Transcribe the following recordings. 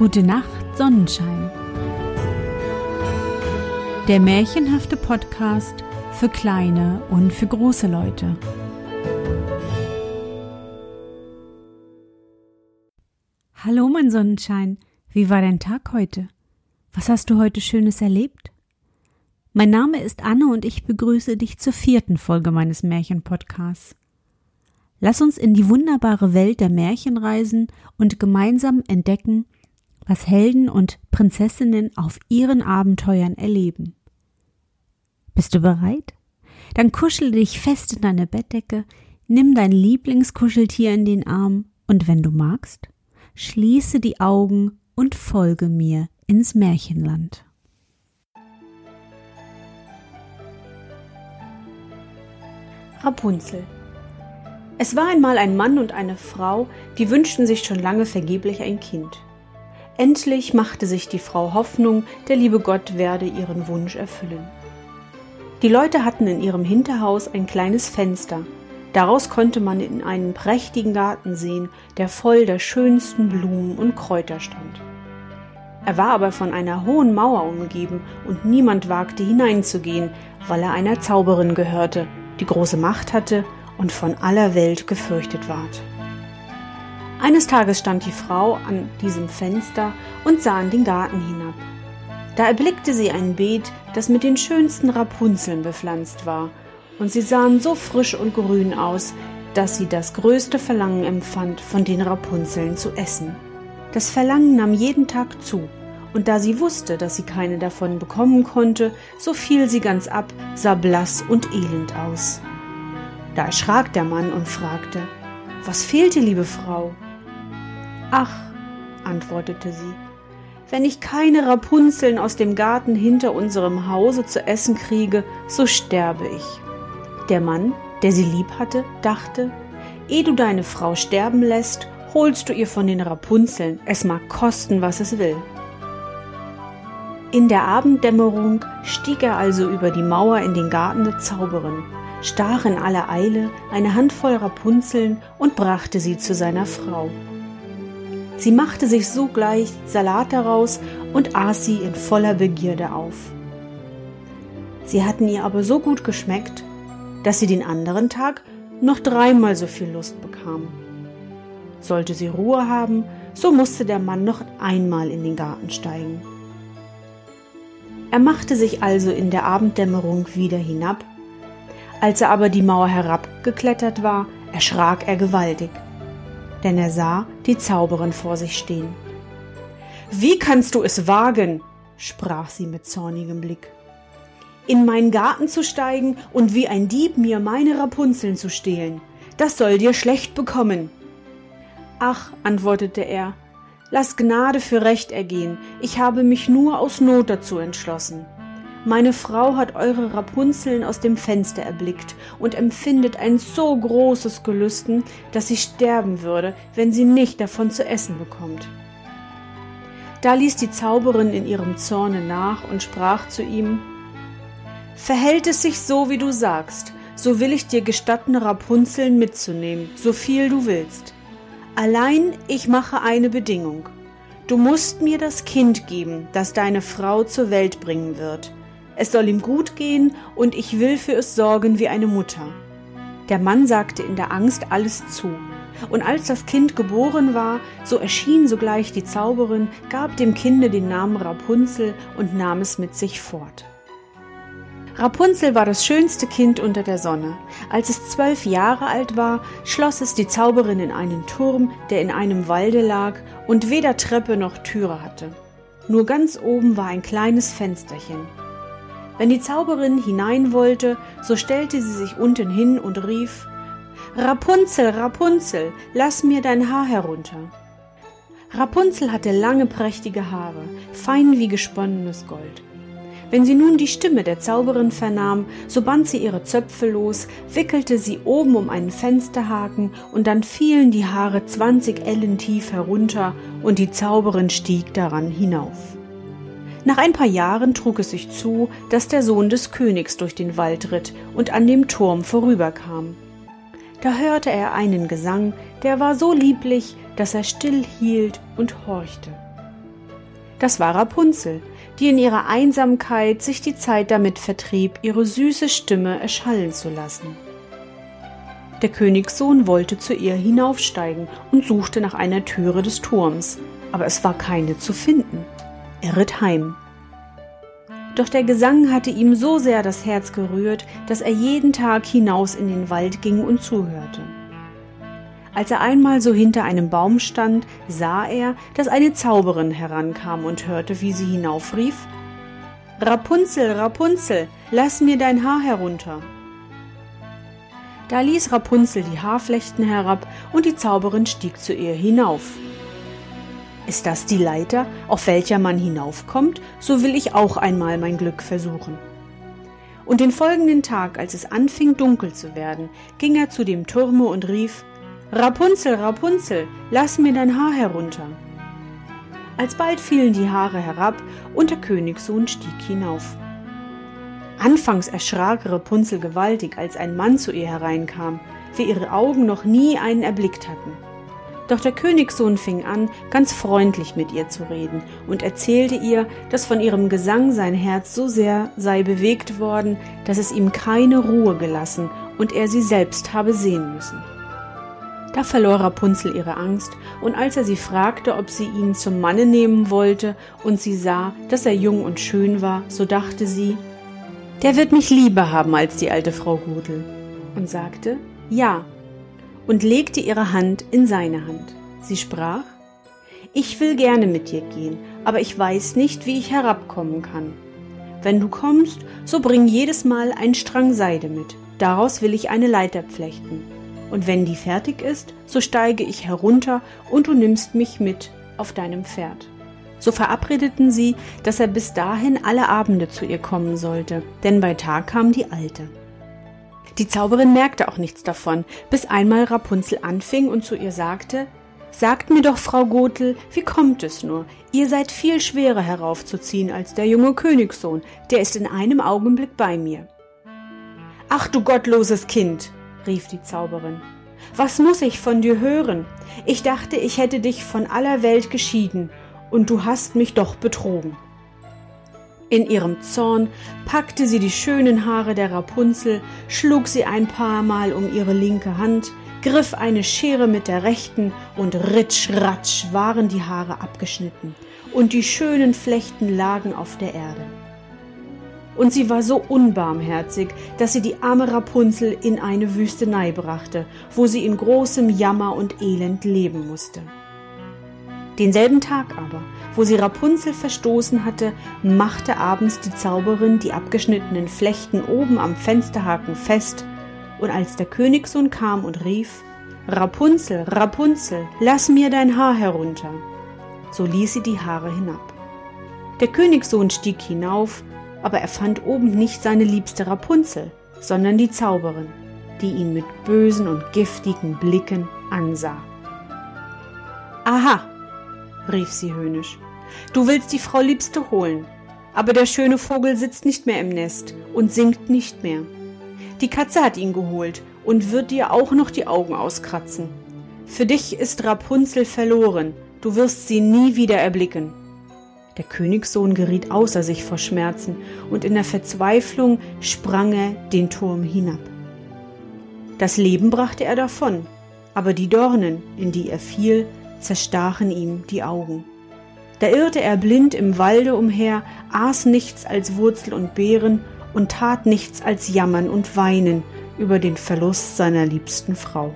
Gute Nacht, Sonnenschein. Der märchenhafte Podcast für kleine und für große Leute. Hallo, mein Sonnenschein. Wie war dein Tag heute? Was hast du heute Schönes erlebt? Mein Name ist Anne und ich begrüße dich zur vierten Folge meines Märchenpodcasts. Lass uns in die wunderbare Welt der Märchen reisen und gemeinsam entdecken, was Helden und Prinzessinnen auf ihren Abenteuern erleben. Bist du bereit? Dann kuschel dich fest in deine Bettdecke, nimm dein Lieblingskuscheltier in den Arm und wenn du magst, schließe die Augen und folge mir ins Märchenland. Rapunzel Es war einmal ein Mann und eine Frau, die wünschten sich schon lange vergeblich ein Kind. Endlich machte sich die Frau Hoffnung, der liebe Gott werde ihren Wunsch erfüllen. Die Leute hatten in ihrem Hinterhaus ein kleines Fenster. Daraus konnte man in einen prächtigen Garten sehen, der voll der schönsten Blumen und Kräuter stand. Er war aber von einer hohen Mauer umgeben und niemand wagte hineinzugehen, weil er einer Zauberin gehörte, die große Macht hatte und von aller Welt gefürchtet ward. Eines Tages stand die Frau an diesem Fenster und sah in den Garten hinab. Da erblickte sie ein Beet, das mit den schönsten Rapunzeln bepflanzt war, und sie sahen so frisch und grün aus, dass sie das größte Verlangen empfand, von den Rapunzeln zu essen. Das Verlangen nahm jeden Tag zu, und da sie wusste, dass sie keine davon bekommen konnte, so fiel sie ganz ab, sah blass und elend aus. Da erschrak der Mann und fragte, Was fehlte, liebe Frau? Ach, antwortete sie, wenn ich keine Rapunzeln aus dem Garten hinter unserem Hause zu essen kriege, so sterbe ich. Der Mann, der sie lieb hatte, dachte, ehe du deine Frau sterben lässt, holst du ihr von den Rapunzeln, es mag kosten, was es will. In der Abenddämmerung stieg er also über die Mauer in den Garten der Zauberin, stach in aller Eile eine Handvoll Rapunzeln und brachte sie zu seiner Frau. Sie machte sich sogleich Salat daraus und aß sie in voller Begierde auf. Sie hatten ihr aber so gut geschmeckt, dass sie den anderen Tag noch dreimal so viel Lust bekam. Sollte sie Ruhe haben, so musste der Mann noch einmal in den Garten steigen. Er machte sich also in der Abenddämmerung wieder hinab. Als er aber die Mauer herabgeklettert war, erschrak er gewaltig denn er sah die Zauberin vor sich stehen. Wie kannst du es wagen? sprach sie mit zornigem Blick. In meinen Garten zu steigen und wie ein Dieb mir meine Rapunzeln zu stehlen. Das soll dir schlecht bekommen. Ach, antwortete er, lass Gnade für Recht ergehen, ich habe mich nur aus Not dazu entschlossen. Meine Frau hat eure Rapunzeln aus dem Fenster erblickt und empfindet ein so großes Gelüsten, dass sie sterben würde, wenn sie nicht davon zu essen bekommt. Da ließ die Zauberin in ihrem Zorne nach und sprach zu ihm Verhält es sich so, wie du sagst, so will ich dir gestatten, Rapunzeln mitzunehmen, so viel du willst. Allein ich mache eine Bedingung. Du musst mir das Kind geben, das deine Frau zur Welt bringen wird es soll ihm gut gehen und ich will für es sorgen wie eine Mutter. Der Mann sagte in der Angst alles zu. Und als das Kind geboren war, so erschien sogleich die Zauberin, gab dem Kinde den Namen Rapunzel und nahm es mit sich fort. Rapunzel war das schönste Kind unter der Sonne. Als es zwölf Jahre alt war, schloss es die Zauberin in einen Turm, der in einem Walde lag und weder Treppe noch Türe hatte. Nur ganz oben war ein kleines Fensterchen. Wenn die Zauberin hinein wollte, so stellte sie sich unten hin und rief Rapunzel, Rapunzel, lass mir dein Haar herunter. Rapunzel hatte lange prächtige Haare, fein wie gesponnenes Gold. Wenn sie nun die Stimme der Zauberin vernahm, so band sie ihre Zöpfe los, wickelte sie oben um einen Fensterhaken, und dann fielen die Haare zwanzig Ellen tief herunter, und die Zauberin stieg daran hinauf. Nach ein paar Jahren trug es sich zu, dass der Sohn des Königs durch den Wald ritt und an dem Turm vorüberkam. Da hörte er einen Gesang, der war so lieblich, dass er still hielt und horchte. Das war Rapunzel, die in ihrer Einsamkeit sich die Zeit damit vertrieb, ihre süße Stimme erschallen zu lassen. Der Königssohn wollte zu ihr hinaufsteigen und suchte nach einer Türe des Turms, aber es war keine zu finden. Er ritt heim. Doch der Gesang hatte ihm so sehr das Herz gerührt, dass er jeden Tag hinaus in den Wald ging und zuhörte. Als er einmal so hinter einem Baum stand, sah er, dass eine Zauberin herankam und hörte, wie sie hinaufrief Rapunzel, Rapunzel, lass mir dein Haar herunter. Da ließ Rapunzel die Haarflechten herab und die Zauberin stieg zu ihr hinauf. Ist das die Leiter, auf welcher man hinaufkommt, so will ich auch einmal mein Glück versuchen. Und den folgenden Tag, als es anfing dunkel zu werden, ging er zu dem Turme und rief Rapunzel, Rapunzel, lass mir dein Haar herunter. Alsbald fielen die Haare herab und der Königssohn stieg hinauf. Anfangs erschrak Rapunzel gewaltig, als ein Mann zu ihr hereinkam, wie ihre Augen noch nie einen erblickt hatten. Doch der Königssohn fing an, ganz freundlich mit ihr zu reden und erzählte ihr, dass von ihrem Gesang sein Herz so sehr sei bewegt worden, dass es ihm keine Ruhe gelassen und er sie selbst habe sehen müssen. Da verlor Rapunzel ihre Angst, und als er sie fragte, ob sie ihn zum Manne nehmen wollte, und sie sah, dass er jung und schön war, so dachte sie, der wird mich lieber haben als die alte Frau Gudel, und sagte, ja, und legte ihre Hand in seine Hand. Sie sprach, ich will gerne mit dir gehen, aber ich weiß nicht, wie ich herabkommen kann. Wenn du kommst, so bring jedes Mal ein Strang Seide mit, daraus will ich eine Leiter flechten und wenn die fertig ist, so steige ich herunter und du nimmst mich mit auf deinem Pferd. So verabredeten sie, dass er bis dahin alle Abende zu ihr kommen sollte, denn bei Tag kam die Alte. Die Zauberin merkte auch nichts davon, bis einmal Rapunzel anfing und zu ihr sagte, Sagt mir doch, Frau Gotel, wie kommt es nur? Ihr seid viel schwerer heraufzuziehen als der junge Königssohn, der ist in einem Augenblick bei mir. Ach du gottloses Kind, rief die Zauberin. Was muss ich von dir hören? Ich dachte, ich hätte dich von aller Welt geschieden, und du hast mich doch betrogen. In ihrem Zorn packte sie die schönen Haare der Rapunzel, schlug sie ein paar Mal um ihre linke Hand, griff eine Schere mit der rechten und ritsch ratsch waren die Haare abgeschnitten, und die schönen Flechten lagen auf der Erde und sie war so unbarmherzig, dass sie die arme Rapunzel in eine Wüstenei brachte, wo sie in großem Jammer und Elend leben musste. Denselben Tag aber, wo sie Rapunzel verstoßen hatte, machte abends die Zauberin die abgeschnittenen Flechten oben am Fensterhaken fest, und als der Königssohn kam und rief Rapunzel, Rapunzel, lass mir dein Haar herunter, so ließ sie die Haare hinab. Der Königssohn stieg hinauf, aber er fand oben nicht seine liebste Rapunzel, sondern die Zauberin, die ihn mit bösen und giftigen Blicken ansah. Aha, rief sie höhnisch, du willst die Frau Liebste holen, aber der schöne Vogel sitzt nicht mehr im Nest und singt nicht mehr. Die Katze hat ihn geholt und wird dir auch noch die Augen auskratzen. Für dich ist Rapunzel verloren, du wirst sie nie wieder erblicken. Der Königssohn geriet außer sich vor Schmerzen, und in der Verzweiflung sprang er den Turm hinab. Das Leben brachte er davon, aber die Dornen, in die er fiel, zerstachen ihm die Augen. Da irrte er blind im Walde umher, aß nichts als Wurzel und Beeren und tat nichts als jammern und weinen über den Verlust seiner liebsten Frau.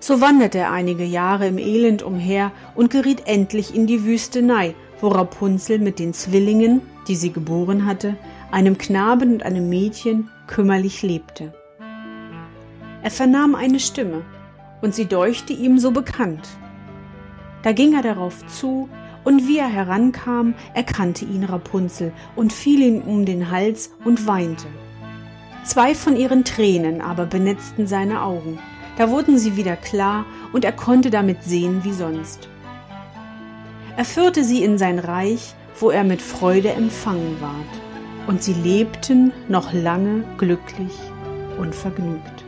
So wanderte er einige Jahre im Elend umher und geriet endlich in die Wüstenei, wo Rapunzel mit den Zwillingen, die sie geboren hatte, einem Knaben und einem Mädchen kümmerlich lebte. Er vernahm eine Stimme, und sie deuchte ihm so bekannt. Da ging er darauf zu, und wie er herankam, erkannte ihn Rapunzel und fiel ihm um den Hals und weinte. Zwei von ihren Tränen aber benetzten seine Augen, da wurden sie wieder klar und er konnte damit sehen wie sonst. Er führte sie in sein Reich, wo er mit Freude empfangen ward, und sie lebten noch lange glücklich und vergnügt.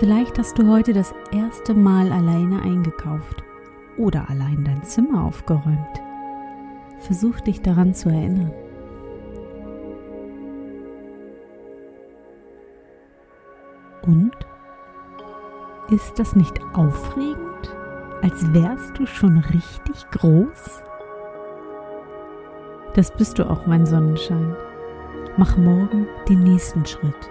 Vielleicht hast du heute das erste Mal alleine eingekauft oder allein dein Zimmer aufgeräumt. Versuch dich daran zu erinnern. Und? Ist das nicht aufregend, als wärst du schon richtig groß? Das bist du auch, mein Sonnenschein. Mach morgen den nächsten Schritt.